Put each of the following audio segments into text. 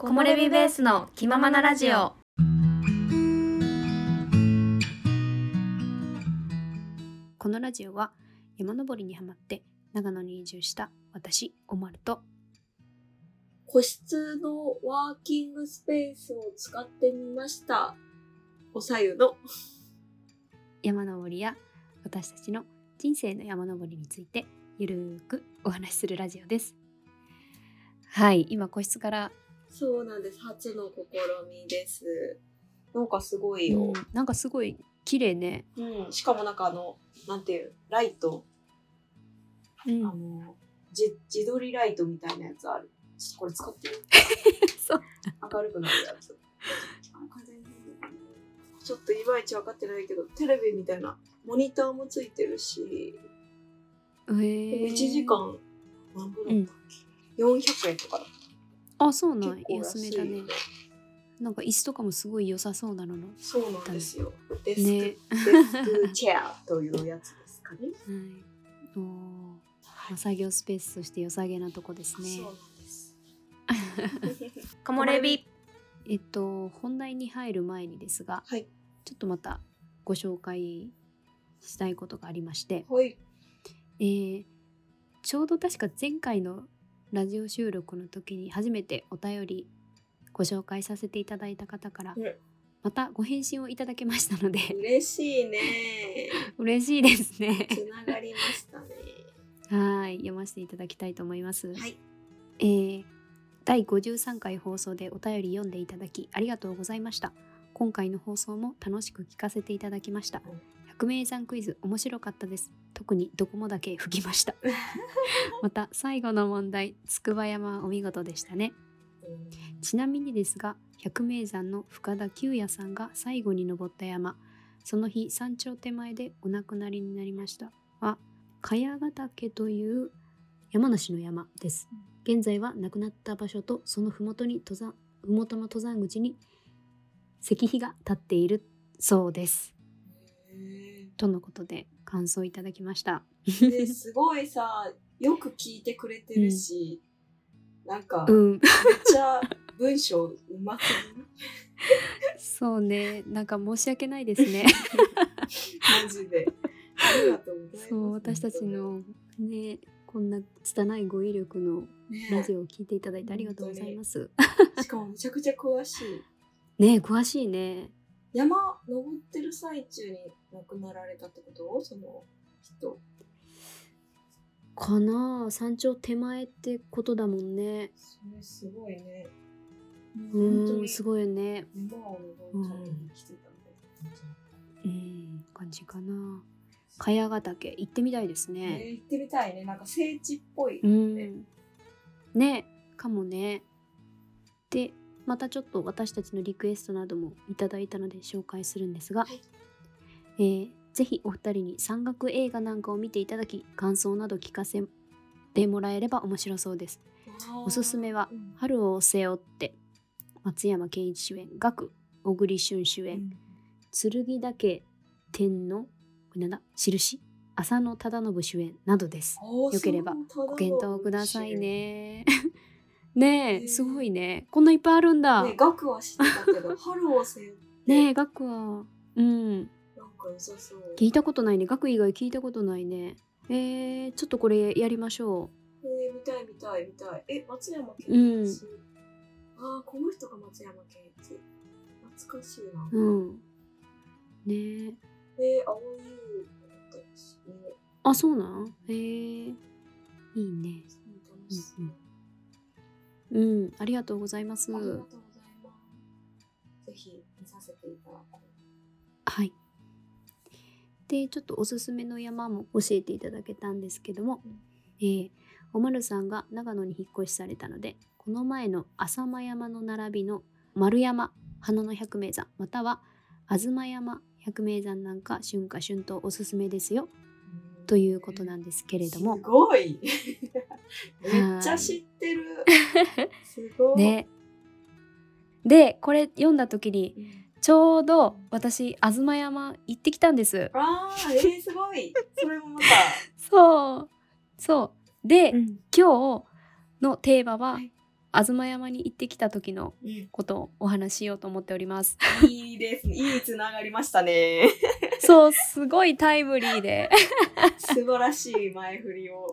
木漏れ日ベースの気ままなラジオこのラジオは山登りにハマって長野に移住した私おまると個室のワーキングスペースを使ってみました。おさゆの。山登りや私たちの人生の山登りについてゆるーくお話しするラジオですはい今個室から、そうなんです。初の試みです。なんかすごいようん。なんかすごい綺麗ねうん。しかもなんかあの、なんていう、ライト、うんあの、じ自撮りライトみたいなやつある。ちょっとこれ使ってる そう明るくなるやつ。ちょっといまいち分かってないけど、テレビみたいなモニターもついてるし、えー、1時間何ぼだったっけ、400円とかだあそうなん結構安い安めだねなんか椅子とかもすごい良さそうなののそうなんですよ。デスク、ねデスクチェアというやつですかね。はいおーまあ作業スペースとして良さげなとこですねそうなんです。木漏れ日えっと本題に入る前にですがはい。ちょっとまたご紹介したいことがありまして、はい。えーちょうど確か前回のラジオ収録の時に初めてお便りご紹介させていただいた方からうんまたご返信をいただけましたので嬉しいね。嬉しいですね。つながりましたね。はい読ませていただきたいと思います。はい。えー第53回放送でお便り読んでいただきありがとうございました今回の放送も楽しく聞かせていただきましたうん百名山クイズ面白かったです。特にどこもだけ吹きました。また最後の問題筑波山はお見事でしたね。ちなみにですが百名山の深田久也さんが最後に登った山。その日山頂手前でお亡くなりになりました。は茅ヶ岳という山梨の山です。現在は亡くなった場所とその麓に登山麓の登山口に石碑が立っているそうです。へとのことで感想いただきましたすごいさ、よく聞いてくれてるし、なんか、めっうんちゃ文章うまくそうねなんか申し訳ないですねマジで。ありがとうございます。そう私たちのねこんな拙い語彙力のラジオ。オを聞いていただいてありがとうございます。しかもめちゃくちゃ詳しい。ねえ詳しいね。山登ってる最中に亡くなられたってこと？その人。かなあ山頂手前ってことだもんね。それすごいね。う本当にんすごいよね。山を登るために来てたんだよ。うん感じかな。茅ヶ岳行ってみたいですえーね。行ってみたいね。なんか聖地っぽい。うんねかもね。でまたちょっと私たちのリクエストなどもいただいたので紹介するんですが、はいえーぜひお二人に山岳映画なんかを見ていただき感想など聞かせてもらえれば面白そうです。おすすめはうん「春を背負って」松山ケンイチ主演「岳」小栗旬主演「剣岳天のこれなんだ印」浅野忠信主演などです。よよければご検討ください。ね。ねえすごいね。こんないっぱいあるんだ。ね、学は知ってたけど、春を背負って、ねえ岳はうんなんか良さそう。聞いたことないね。岳以外聞いたことないね。えー、ちょっとこれやりましょえー、見たい見たい見たい。え、松山ケうん。ああ、この人が松山ケンイチ。懐かしいな。う。うん。ねえ。えー、青い。あそうなん？えー、いいね。楽しそう。うん、うん、ありがとうございます。ありがとうございます。ぜひ見させていただこはい。で、ちょっとおすすめの山も教えていただけたんですけども、うんえーおまるさんが長野に引っ越しされたので、この前の浅間山の並びの丸山花の百名山、または東山百名山なんか春夏春冬おすすめですよう。ということなんですけれどもす、ごいめっちゃ知ってる。すごい。ね。で、これ読んだ時に、うんちょうど私、東山行ってきたんです。ああ、えー、すごい。それもまた。そう。そう。で、ん、今日のテーマは、はい東山に行ってきた時のうんことをお話ししようと思っております。いいですね。いいつながりましたね。そう、すごいタイムリーで、素晴らしい前振りを。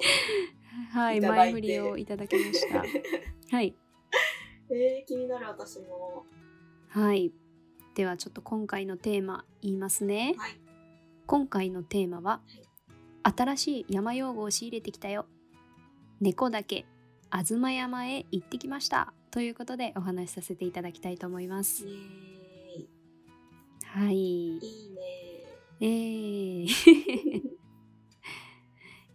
はい、前振りをいただきました。はい。えー、気になる私も。はい。ではちょっと今回のテーマ言いますね。はい。今回のテーマは、新しい山用語を仕入れてきたよ。猫だけ東山へ行ってきました。ということでお話しさせていただきたいと思います。はい。いいね。えー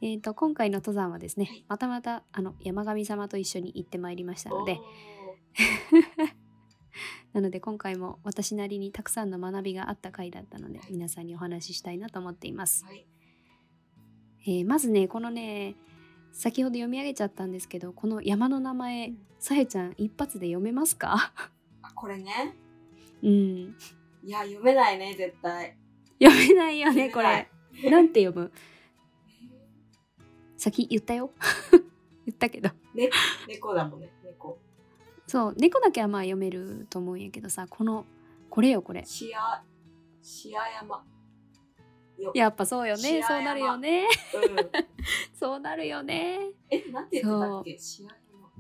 えーと今回の登山はですね、はい。またまたあの山神様と一緒に行ってまいりましたので なので今回も私なりにたくさんの学びがあった回だったので皆さんにお話ししたいなと思っています、はい。えーまずねこのね先ほど読み上げちゃったんですけどこの山の名前、うん。さえちゃん一発で読めますか？あ、これね？うん。いや、読めないね、絶対。読めないよねこれ。なんて読む？先言ったよ 言ったけど猫だもんね、猫。そう猫だけはまあ読めると思うんやけどさこのこれよこれしあ、しあ山。よ。やっぱそうよねそうなるよねうん。そうなるよね え、なんて言ってたっけ？しあ山。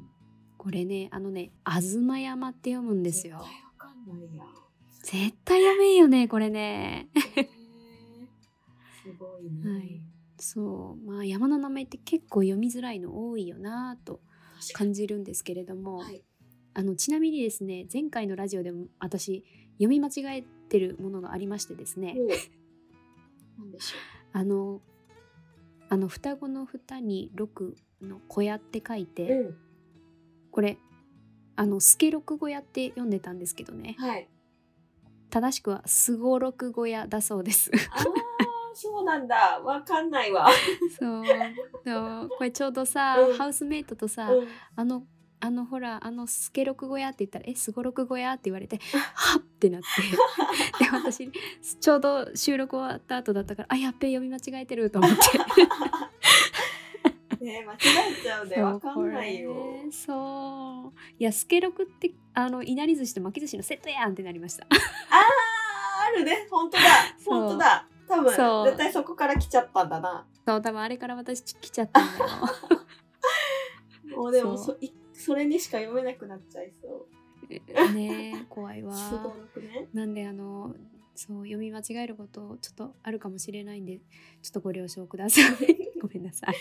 これねあのね東山って読むんですよ絶対わかんないやん。絶対読めんよねこれねへーすごいね。はいそうまあ山の名前って結構読みづらいの多いよなぁと感じるんですけれども、に。はい。あのちなみにですね前回のラジオでも私読み間違えてるものがありましてですね あのあの双子の蓋に六の小屋って書いて。これあのスケロク小屋って読んでたんですけどねはい。正しくはスゴロク小屋だそうですそうなんだ。わかんないわ。そうそうこれちょうどさ、うんハウスメイトとさ、うん。あのあのほらあのスケロク小屋って言ったら「えスゴロク小屋?」って言われて「はっ!」ってなってで私ちょうど収録終わった後だったから「あやっべ読み間違えてる」と思って ね間違えちゃうね。わかんないよ。そういやスケロクってあのいなり寿司と巻き寿司のセットやんってなりましたああ、あるね。本当だ。本当だ。多分そう。絶対そこから来ちゃったんだな。そう多分あれから私来ちゃったんだよ。もうでもそそれにしか読めなくなっちゃいそねえ 怖いわ。ね。なんであのそう読み間違えることちょっとあるかもしれないんでちょっとご了承ください。ごめんなさい。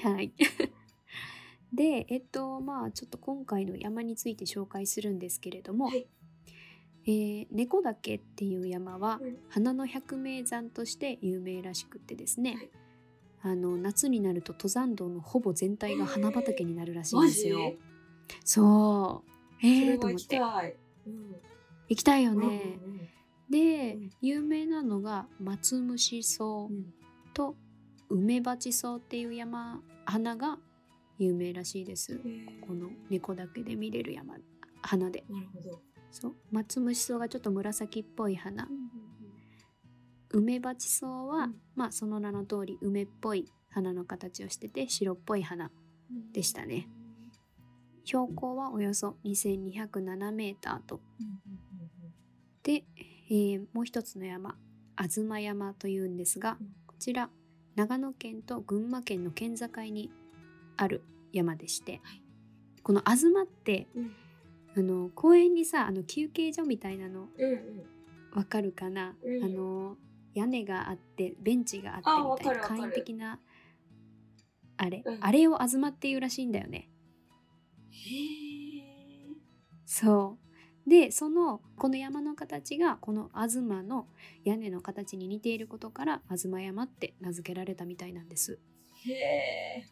はい。でえっとまあちょっと今回の山について紹介するんですけれども、はいえー猫岳っていう山はうん。花の百名山として有名らしくってですね、はい。あの夏になると登山道のほぼ全体が花畑になるらしいんですよ。そう。そえー、と思って。行きたい。ようんね。で、うん。有名なのが松虫草と梅鉢草っていう山花が有名らしいです。へー。この猫岳で見れる山花で。なるほど。そう松虫草がちょっと紫っぽい花。梅鉢草は、うんまあその名の通り梅っぽい花の形をしてて白っぽい花。でしたね。標高はおよそ2207メーターと。で、えーもう一つの山東山というんですが、うんこちら長野県と群馬県の県境にある山でして、はいこの東ってうんあの公園にさあの休憩所みたいなのうんうん。わかるかな、うん。あの屋根があってベンチがあってあみたいな簡易的なあれ、うん。あれを東っていうらしいんだよね。そう。でそのこの山の形がこの東の屋根の形に似ていることから東山って名付けられたみたいなんです。へえ。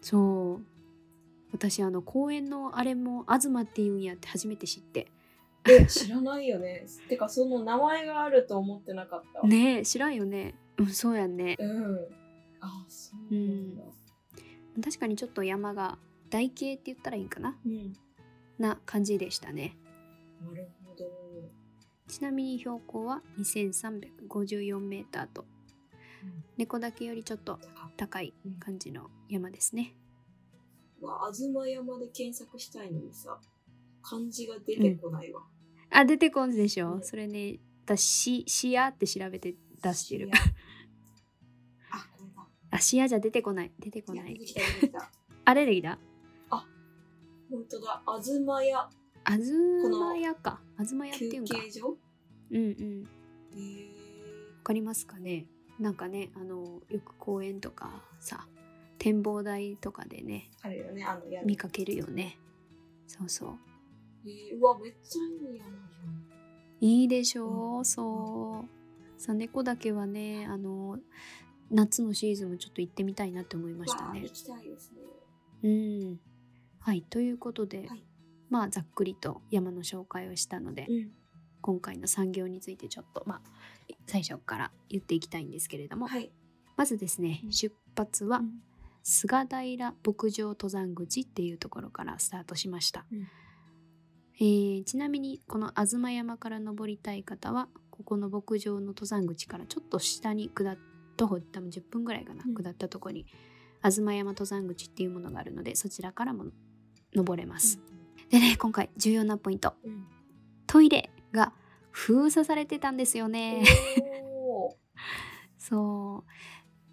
そう私あの公園のあれも東って言うんやって初めて知ってえ、知らないよね。てか、その名前があると思ってなかった。。ねえ知らんよねうんそうやんねうん。あ、そうなんだ。確かにちょっと山が台形って言ったらいいんかなうん。な感じでしたねなるほど。ちなみに標高は2354メーターと猫岳よりちょっと高い感じの山ですねは東山で検索したいのにさ漢字が出てこないわ、あ出てこんでしょ、うん。それね私シアって調べて出してる。あこれだ。あシアじゃ出てこない。出てこいない。や出てきた 出てきた。あれできた。本当だ。東屋。あずまやか。あずまやってい休うんか。憩所？うんうん。わかりますかね？なんかねあのよく公園とかさ展望台とかでねあれよねあの見かけるよね。そうそう。えーうわめっちゃいいいいでしょう、う。んそうさ猫岳はねあの夏のシーズンもちょっと行ってみたいなって思いましたね。行きたいですね。うん。はいということで、はい。まあざっくりと山の紹介をしたので、うん。今回の産業についてちょっとまあ最初から言っていきたいんですけれども、はい。まずですねうん。出発はうん菅平牧場登山口っていうところからスタートしました、うん。えーちなみにこの東山から登りたい方はここの牧場の登山口からちょっと下に下っ徒歩多分10分ぐらいかな、うん下ったところに東山登山口っていうものがあるのでそちらからも登れます、でね今回重要なポイント。うん。トイレが封鎖されてたんですよね、そう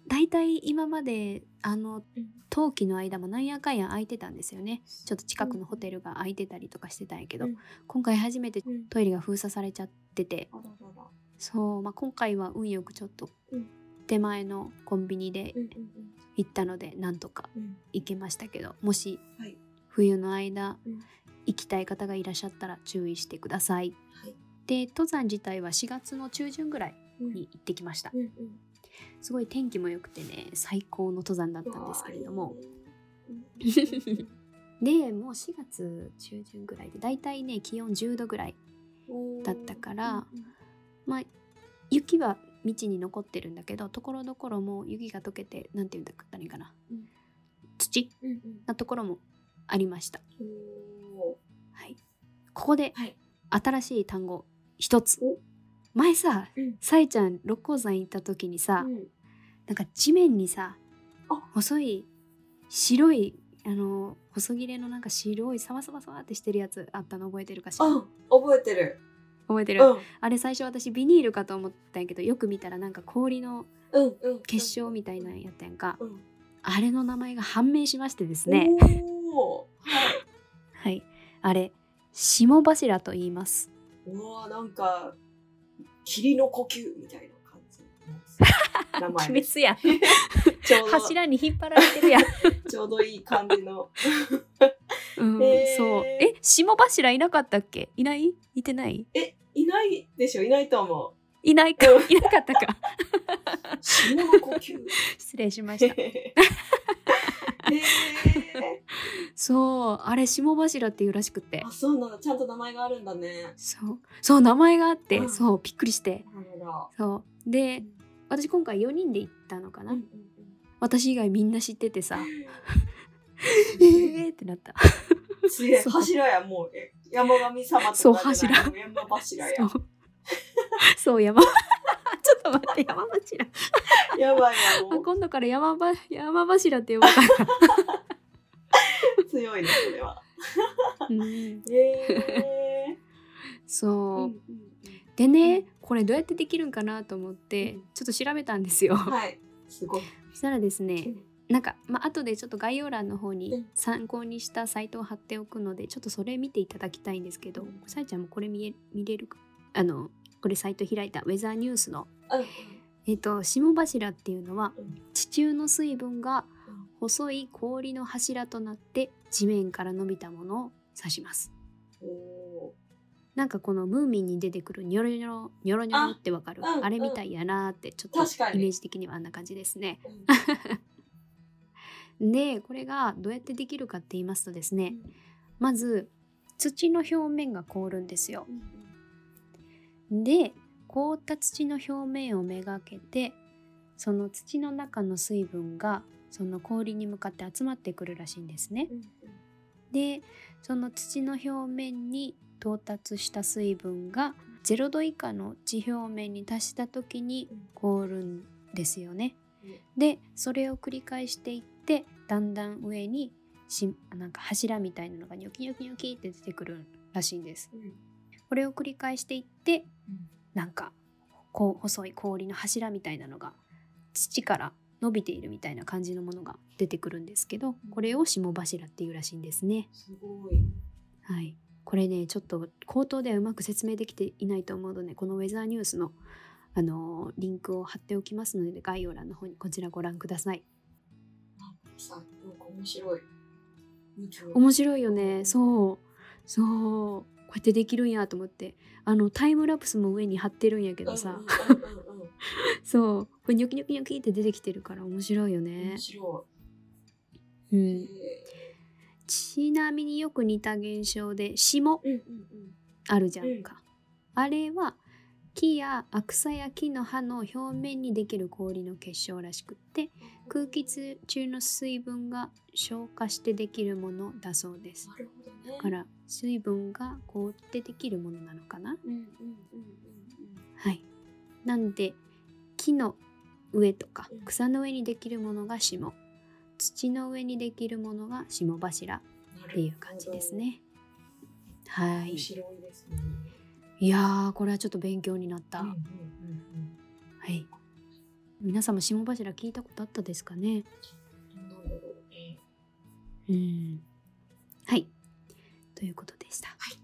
だいたい今まであのうん。冬季の間もなんやかんや空いてたんですよね。ちょっと近くのホテルが空いてたりとかしてたんやけど、うん。今回初めてうん。トイレが封鎖されちゃってて。あららら。そう、まあ、今回は運よくちょっとうん。手前のコンビニでうんうん行ったのでなんとかうん。うん行けましたけどもしはい。冬の間うん。行きたい方がいらっしゃったら注意してください。はい。で登山自体は4月の中旬ぐらいうん。に行ってきました。うんうんすごい天気も良くてね最高の登山だったんですけれども。でもう4月中旬ぐらいでだいたいね気温10度ぐらいうんだったからうんまあ雪は道に残ってるんだけどところどころもう雪が溶けてなんて言うんだったらいいかな、うん。土なところもありました、はい、ここではい。新しい単語一つ。お前さうん。さえちゃん六甲山行った時にさ、うん。なんか地面にさあ。細い白いあの細切れのなんか白いサワサワサワってしてるやつあったの覚えてるかしら？あ覚えてる。覚えてる、うん。あれ最初私ビニールかと思ったんやけどよく見たらなんか氷のうんうん。結晶みたいなのやったやんか、うん。あれの名前が判明しましてですね。おー。はい。はい。あれ霜柱と言います。うわーなんか霧の呼吸みたいな感じの名前です。や柱に引っ張られてるやん、ちょうどいい感じの。うんへー。そう。え霜柱いなかったっけ？いない？いてない？えいないでしょ？いないと思いないか。うん。いなかったか。う霜の呼吸。失礼しました そうあれ霜柱っていうらしくって。あそうなんだちゃんと名前があるんだね。そう。そう名前があって、うん。そうびっくりして。なるほど。そう。で私今回4人で行ったのかな、うんうん私以外みんな知っててさ。うんえーってなった。すげえ柱やもう。え山神様とかそう柱。山柱や。そう。そう山ちょっと待って山柱。やばいやもう。今度から山ば山柱って呼ぼうか強いねそれは。な、うん、へえそう、うんでねこれどうやってできるんかなと思ってうん。ちょっと調べたんですよ、はい。すごい。そしたらですね、うん。なんかまあ後でちょっと概要欄の方うにん。参考にしたサイトを貼っておくのでちょっとそれ見ていただきたいんですけど、うん。さえちゃんもこれ見え見れるか？あのこれサイト開いたウェザーニュースの。うん。えっ、と霜柱っていうのはうん地中の水分がうん細い氷の柱となって地面から伸びたものを指します。おなんかこのムーミンに出てくるニョロニョロニョロニョロってわかる？あれみたいやなーってちょっとイメージ的にはあんな感じですね。でこれがどうやってできるかって言いますとですねうん。まず土の表面が凍るんですよ。うんで凍った土の表面をめがけてその土の中の水分がその氷に向かって集まってくるらしいんですね。うんでその土の表面に到達した水分が0度以下の地表面に達した時にうん。凍るんですよね。うん。でそれを繰り返していってだんだん上にしなんか柱みたいなのがニョキニョキニョキって出てくるらしいんです。うんこれを繰り返していってうんなんかこう細い氷の柱みたいなのが土から伸びているみたいな感じのものが出てくるんですけどこれを霜柱っていうらしいんですね。すごい。はい、これねちょっと口頭ではうまく説明できていないと思うのでこのウェザーニュースの、あのーリンクを貼っておきますので概要欄の方にこちらご覧ください。なんかさ、なんか面白い。面白いよねそうそうこうやってできるんやと思って。あのタイムラプスも上に貼ってるんやけどさ、そう。これニョキニョキニョキって出てきてるから面白いよね。面。白うい。へん、ちなみによく似た現象で霜。あるじゃんか、あれは木や草や木の葉の表面にできる氷の結晶らしくって空気中の水分が消化してできるものだそうです。ね。だから水分が凍ってできるものなのかな？はい。なんで木の上とかうん。草の上にできるものが霜。土の上にできるものが霜柱っうん。ていう感じですね。はい。いやーこれはちょっと勉強になった、はい。皆さんも霜柱聞いたことあったですかね？うん。はい。ということでした。はい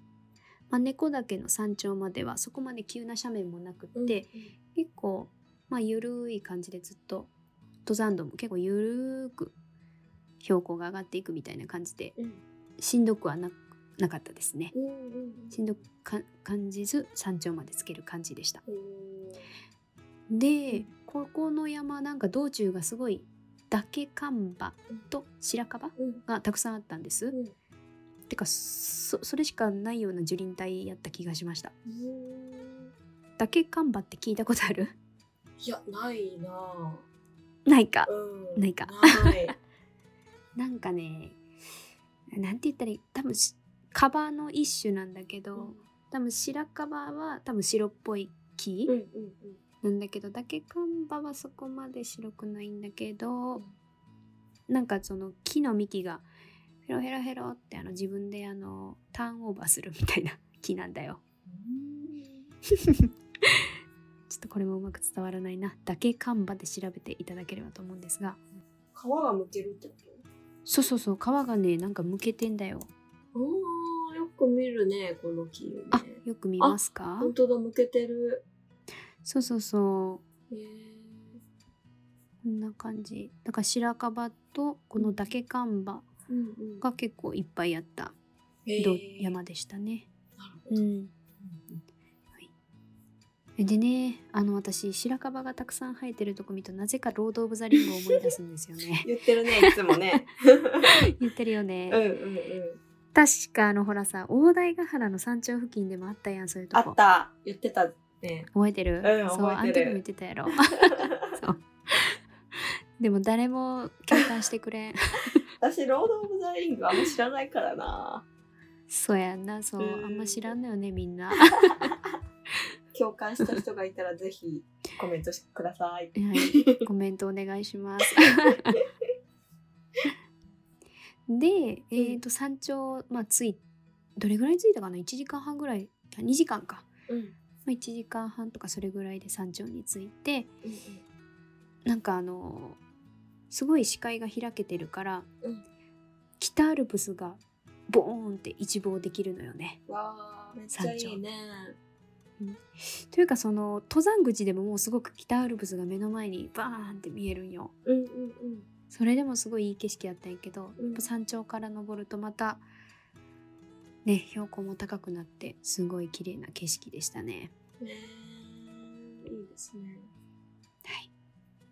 まあ、猫岳の山頂まではそこまで急な斜面もなくって、結構まあゆるい感じでずっと登山道も結構ゆるーく標高が上がっていくみたいな感じでうんしんどくはななかったですね。うんうんしんどくか感じず山頂までつける感じでした。うん。でここの山なんか道中がすごい嶽寒馬と白樺うんがたくさんあったんです。うんてかそそれしかないような樹林帯やった気がしました。うん。嶽寒馬って聞いたことある？いや、ないなぁ。ないか。うん。ないかない。なんかねなんて言ったら多分しカバの一種なんだけど、うん多分白樺は多分白っぽい木うんうんなんだけど嶽寒馬はそこまで白くないんだけど、うんなんかその木の幹がヘロヘロヘロってあの自分であのターンオーバーするみたいな 木なんだよ。ちょっとこれもうまく伝わらないな。嶽寒馬で調べていただければと思うんですが皮がむけるってこそうそうそう皮がねなんかむけてんだよ。とああ、よく見るね、この木、ね。あよく見ますか？本当だ、むけてる。そうそうそうへえ。こんな感じ。だから白樺とこの嶽寒馬うんうん。が結構いっぱいあった山でしたね。なるほど。うん、うんでねあの私白樺がたくさん生えてるとこ見るとなぜかロード・オブ・ザ・リングを思い出すんですよね 言ってるね、いつもね。言ってるよね、うんうんうん。確かあのほらさ大台ヶ原の山頂付近でもあったやんそういうとこあった。言ってたね。覚えてる、うんそうあ覚えてる。の時も言ってたやろ。そう。でも誰も共感してくれん。私、ロード・オブ・ザ・リングあんま知らないからな。そうやんな。そううん。あんま知らんのよねみんな。共感した人がいたらぜひコメントしてください。はい、コメントお願いします。で、えー、と山頂、まあ、着いどれぐらい着いたかな？1時間半ぐらいあ2時間か、うんまあ、1時間半とかそれぐらいで山頂に着いてうんなんかあのすごい視界が開けてるから、うん北アルプスがボーンって一望できるのよね。わあ、めっちゃいいね。というかその登山口でももうすごく北アルプスが目の前にバーンって見えるんよ。うんうんうん。それでもすごいいい景色やったんやけど、うん山頂から登るとまたね標高も高くなってすごい綺麗な景色でしたね。いいですね。はい、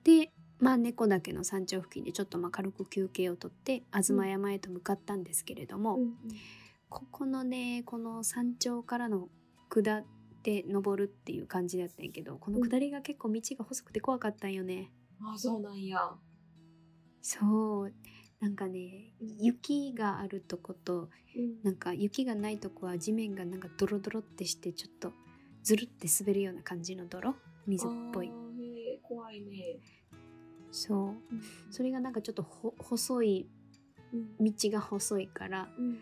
でまあ猫岳の山頂付近でちょっとまあ軽く休憩をとって東山へと向かったんですけれども、うんここのねこの山頂からの下って登るっていう感じだったんやけどこの下りが結構道が細くて怖かったんよね。あ、そうなんや。そうなんかね雪があるとことうん。なんか雪がないとこは地面がなんかドロドロってしてちょっとずるって滑るような感じの泥？水っぽい。怖いね。そう。それがなんかちょっとほ細いうん。道が細いからうん。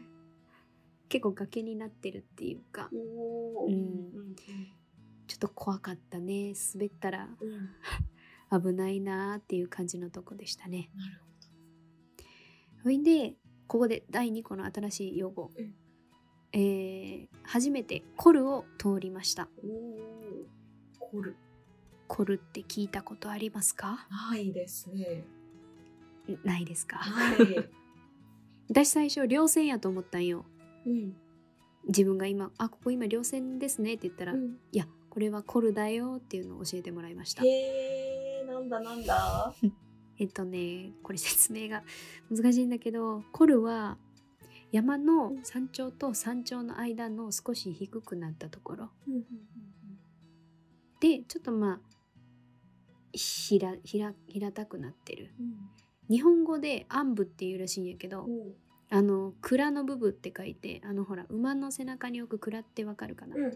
結構崖になってるっていうかうん。うんちょっと怖かったね。滑ったらうん。う ん危ないなーっていう感じのとこでしたね。なるそれでここで第2個の新しい用語、うん。えー初めてコルを通りました。コル。コルって聞いたことありますか？ないですね。んないですか？はい。私最初稜線やと思ったんよ。うん。自分が今「あここ今稜線ですね」って言ったら「いうんやこれはコルだよ」っていうのを教えてもらいました。へえなんだなんだ えっとねこれ説明が 難しいんだけどコルは山の山頂と山頂の間の少し低くなったところ。うんうんでちょっとまあひらひら平たくなってる。うん。日本語で暗部っていうらしいんやけどあの蔵の部分って書いてあのほら馬の背中に置く蔵ってわかるかな、うんうん。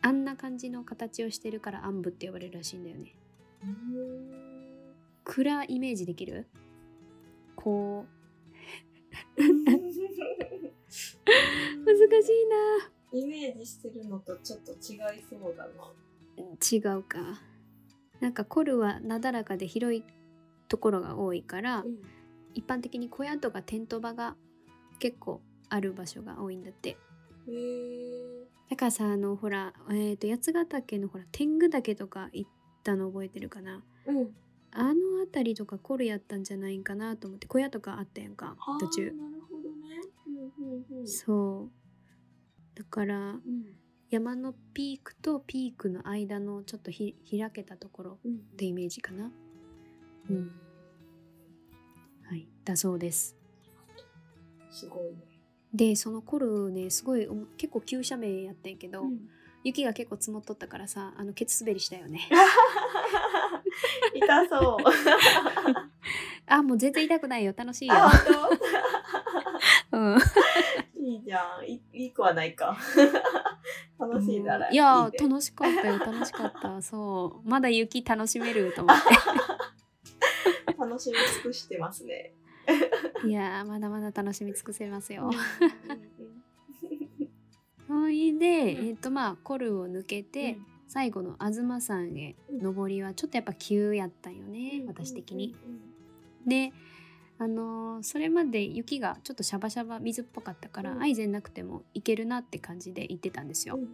あんな感じの形をしてるから暗部って呼ばれるらしいんだよね。うん蔵イメージできる？こう。うん。難しいな。イメージしてるのとちょっと違いそうだな。違うか。なんかコルはなだらかで広いところが多いから、うん。一般的に小屋とかテント場が結構ある場所が多いんだって。へえだからさあのほら、えー、と八ヶ岳のほら天狗岳とか行ったの覚えてるかな？うんあの辺りとかコルやったんじゃないんかなと思って小屋とかあったやんか途中。そう。だからうん。山のピークとピークの間のちょっとひ開けたところうんってイメージかな。うん。はい。だそうです。すごいね。でそのコルねすごいお結構急斜面やったんやけど、うん雪が結構積もっとったからさあのケツ滑りしたよね。痛そう。あもう全然痛くないよ。楽しいよ。あ うん。いいじゃん。いいいくはないか。楽しいなら。いやね。楽しかったよ。楽しかった。そう。まだ雪楽しめると思っ楽しみ尽くしてますね。ていやーまだまだ楽しみ尽くせますよ。うんうんそいでうん。えっ、とまあコルを抜けて、うん。最後の東山へ登りはちょっとやっぱ急やったんよね、私的に。であのーそれまで雪がちょっとシャバシャバ水っぽかったから、うん。アイゼンなくても行けるなって感じで行ってたんですよ。うんうん。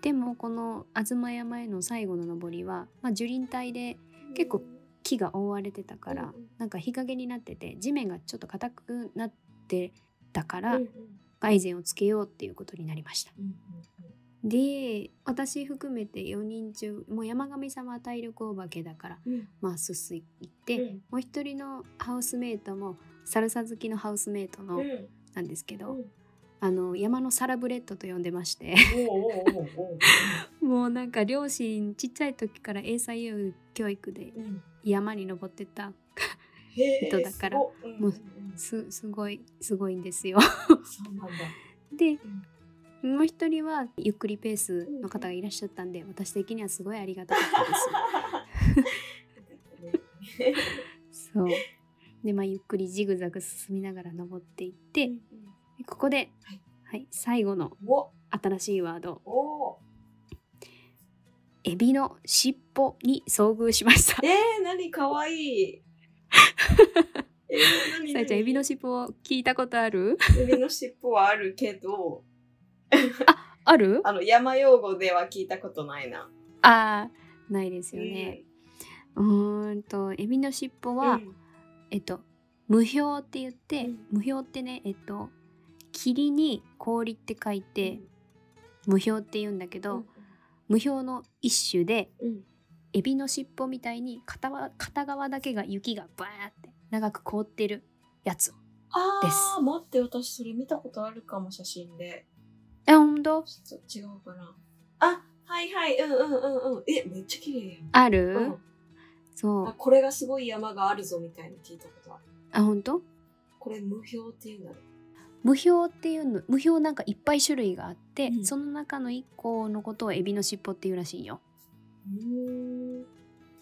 でもこの東山への最後の登りは、まあ、樹林帯でうん。結構木が覆われてたから、うんうん。なんか日陰になってて地面がちょっと硬くなってたから、うんうんアイゼンをつけようっていうことになりました。うんで私含めて4人中もう山上さんは体力お化けだからうん。うんまあすす行って、うん。もう一人のハウスメイトもサルサ好きのハウスメイトの、うん。なんですけど、うん。あの山のサラブレッドと呼んでまして。もうなんか両親ちっちゃい時から英才教育でうん。山に登ってた人だから。もうすすごいすごいんですよ。でもう一人はゆっくりペースの方がいらっしゃったんで私的にはすごいありがたかったです。そう。でまあゆっくりジグザグ進みながら登っていって、ここで、はい。はい、最後の新しいワード。お「エビの尻尾」に遭遇しました。えー、何？かわいい さえちゃんエビの尻尾聞いたことある？エビの尻尾はあるけど。ある？あの山用語では聞いたことないな。あーないですよね。うーんとエビの尻尾は、うん。えっと無表って言って、うん。無表ってねえっと霧に氷って書いて、無表って言うんだけど、無表の一種でうんうんエビの尻尾みたいに片わ片側だけが雪がバーって長く凍ってるやつ。あです。ー待って私それ見たことあるかも写真で。えほんと？ちょっと違うかな。あはいはいうんうんうんうん。えめっちゃ綺麗やん。ある、うん。そう。あこれがすごい山があるぞみたいに聞いたことある。あほんと？これ無表っていうんだろ無表っていうの無表なんかいっぱい種類があって、うん。その中の一個のことをエビの尻尾っていうらしいよ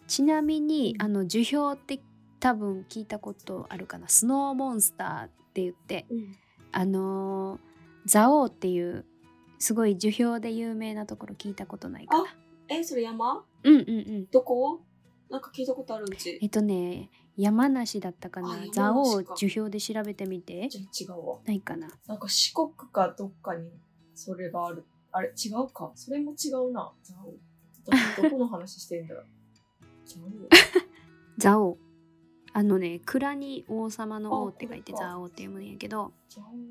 ちなみにうんあの樹氷って多分聞いたことあるかな？スノーモンスターって言ってうん。あのー蔵王っていうすごい樹氷で有名なところ聞いたことないかな。えそれ山？うんうんうん。どこ？なんか聞いたことあるうち。えっとね山梨だったかな？蔵王か樹氷で調べてみて。じゃあ違うわ。ないかな？なんか四国かどっかにそれがある。あれ違うか。それも違うな。ザオ私どこの話してんだろう。蔵 王。あのね蔵に王様の王って書いて蔵王って読むんやけど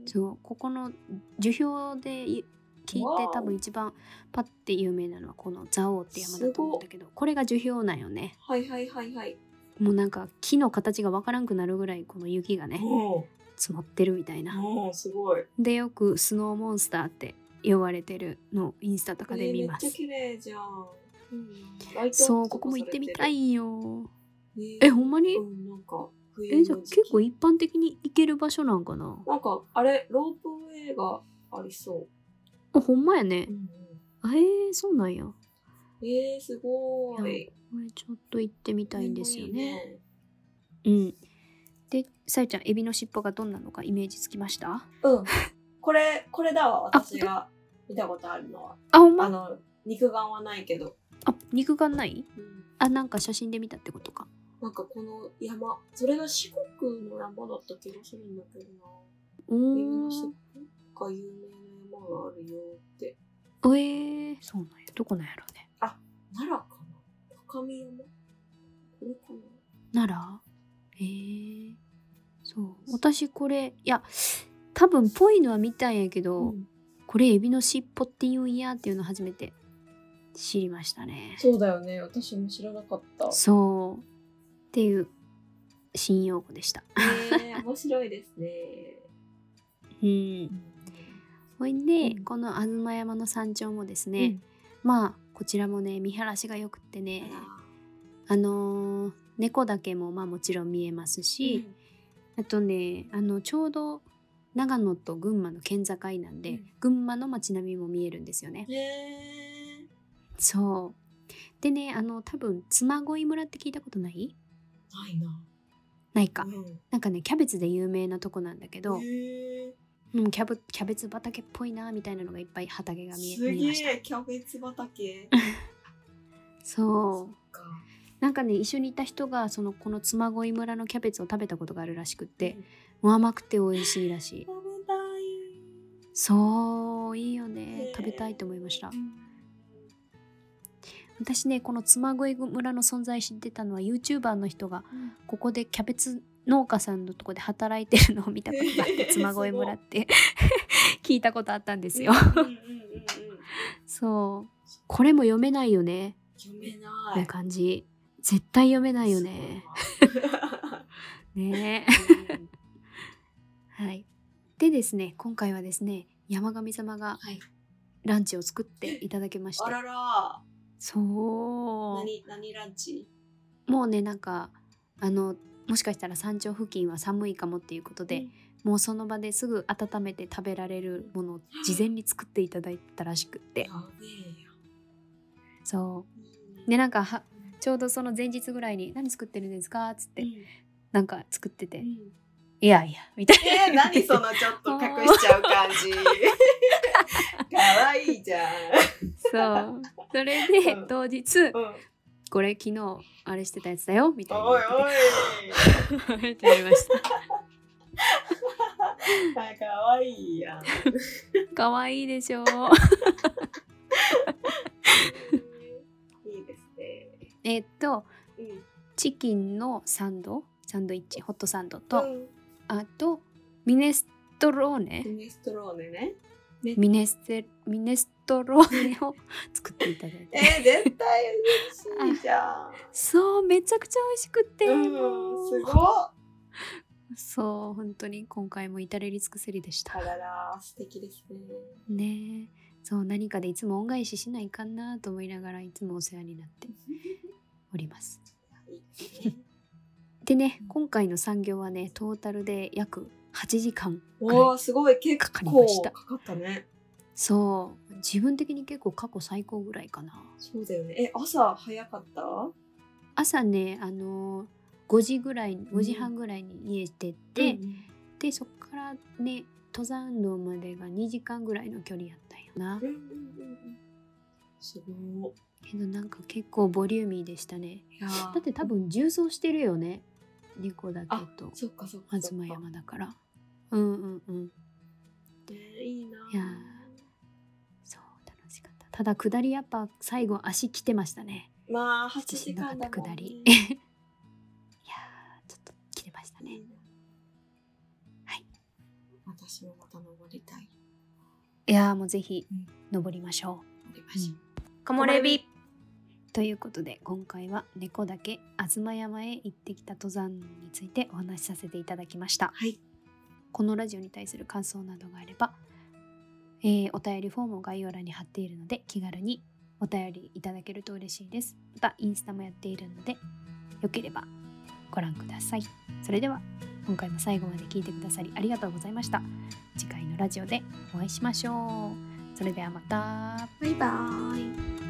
そうここの樹氷でい聞いて多分一番パッて有名なのはこの蔵王って山だと思うんだけどこれが樹氷なんよね。はいはいはいはい。もうなんか木の形がわからんくなるぐらいこの雪がねお積もってるみたいな。おすごい。でよくスノーモンスターって呼ばれてるのをインスタとかで見ます。えーめっちゃ綺麗じゃん、そうここも行ってみたいよ。てる。えほんまに？うんなんか冬えじゃあ結構一般的に行ける場所なんかな？なんかあれロープウェイがありそあほんまやね。う、うん。あえー、そうなんや。こうん、えー、すごい。れちょっと行ってみたいんですよね。いいね。うん。でさゆちゃんエビの尻尾がどんなのかイメージつきました？うん。これこれだわあ私が見たことあるのは。あほんま？あの肉眼はないけど、あ肉眼ない？うん。あなんか写真で見たってことか。なんかこの山それが四国の山だった気がするんだけどな。うん尾が有名な山があるよって。えー、そうなんや。どこなんやろうね。奈良かな。高見山？これかな？奈良？えー、そう。私これいや多分ぽいのは見たんやけど、うん。これエビの尻尾って言うんやっていうの初めて知りましたね。そうだよね。私も知らなかった。そう。っていう新用語でした。えー、面白いですね。うん。ほいで、うん。この吾妻山の山頂もですね、まあこちらもね見晴らしがよくってねあのー猫岳もまあもちろん見えますし、あとねあのちょうど長野と群馬の県境なんで、うん。群馬の街並みも見えるんですよね。へえそう。でねあの多分妻恋村って聞いたことない？ないな。ないか、うん。なんかねキャベツで有名なとこなんだけど、うん、キャブキャベツ畑っぽいなみたいなのがいっぱい畑が見えす見えました。げえキャベツ畑。そう。か。なんかね一緒にいた人がそのこの妻恋村のキャベツを食べたことがあるらしくってうん、甘くて美味しいらしい。食べたい。そういいよね。食べたいと思いました。うん私ねこの妻恋村の存在知ってたのは YouTuber の人がここでキャベツ農家さんのとこで働いてるのを見たことがあって へー妻恋村って。聞いたことあったんですよ。そう。これも読めないよね。読めなない感じ。絶対読めないよね。ね。うんはい。でですね今回はですね山神様がはい。ランチを作っていただけましてあららそう。何何ランチ？もうねなんかあのもしかしたら山頂付近は寒いかもっていうことで、もうその場ですぐ温めて食べられるものを事前に作っていただいたらしくって。そう。でなんかはちょうどその前日ぐらいに「何作ってるんですか?」っつって、うん。なんか作ってて「うんいやいや」みたいな。えー、何そのちょっと隠しちゃう感じ。かわいいじゃん。そう。それでうん。当日うん「これ昨日あれしてたやつだよ」みたいな。おいおい。いってましあかわいいやん。たかわいいでしょ。ういいですね。えっとうん。チキンのサンド？サンドイッチ？ホットサンドと、うんあとミネストローネ？ミネストローネね。ミネステミネストローネを作っていただいて。えー、絶対嬉しいじゃん。そうめちゃくちゃ美味しくって、うんすごっ。そう本当に今回も至れり尽くせりでした。あらら素敵ですね。ねえ。そう何かでいつも恩返ししないかなと思いながらいつもお世話になっております。いいねでね今回の産業はねトータルで約8時間おーすごい。結かかり構ました。かかったね。そう。自分的に結構過去最高ぐらいかな。そうだよね。え朝早かった？朝ねあのー5時ぐらい5時半ぐらいに家出て、うんでそっからね登山道までが2時間ぐらいの距離やったんよな。うんうんうんうん。すごい。けどなんか結構ボリューミーでしたね。だって多分重装してるよね猫だけあとそっかそっか。東山だから。うんうんうん。えーいいな。いやーそう楽しかった。ただ下りやっぱ最後足きてましたね。まあ8 ちょっとし時んどかった間だもん、ね。下り。いやーちょっときてましたね。はい。私もまた登りたい。いやーもうぜひうん。登りましょ登りましょう。木漏れ日うということで今回は猫だけ東山へ行ってきた登山についてお話しさせていただきましたはい。このラジオに対する感想などがあれば、えーお便りフォームを概要欄に貼っているので気軽にお便りいただけると嬉しいです。またインスタもやっているのでよければご覧ください。それでは今回も最後まで聞いてくださりありがとうございました。次回のラジオでお会いしましょう。それではまた。バイバーイ。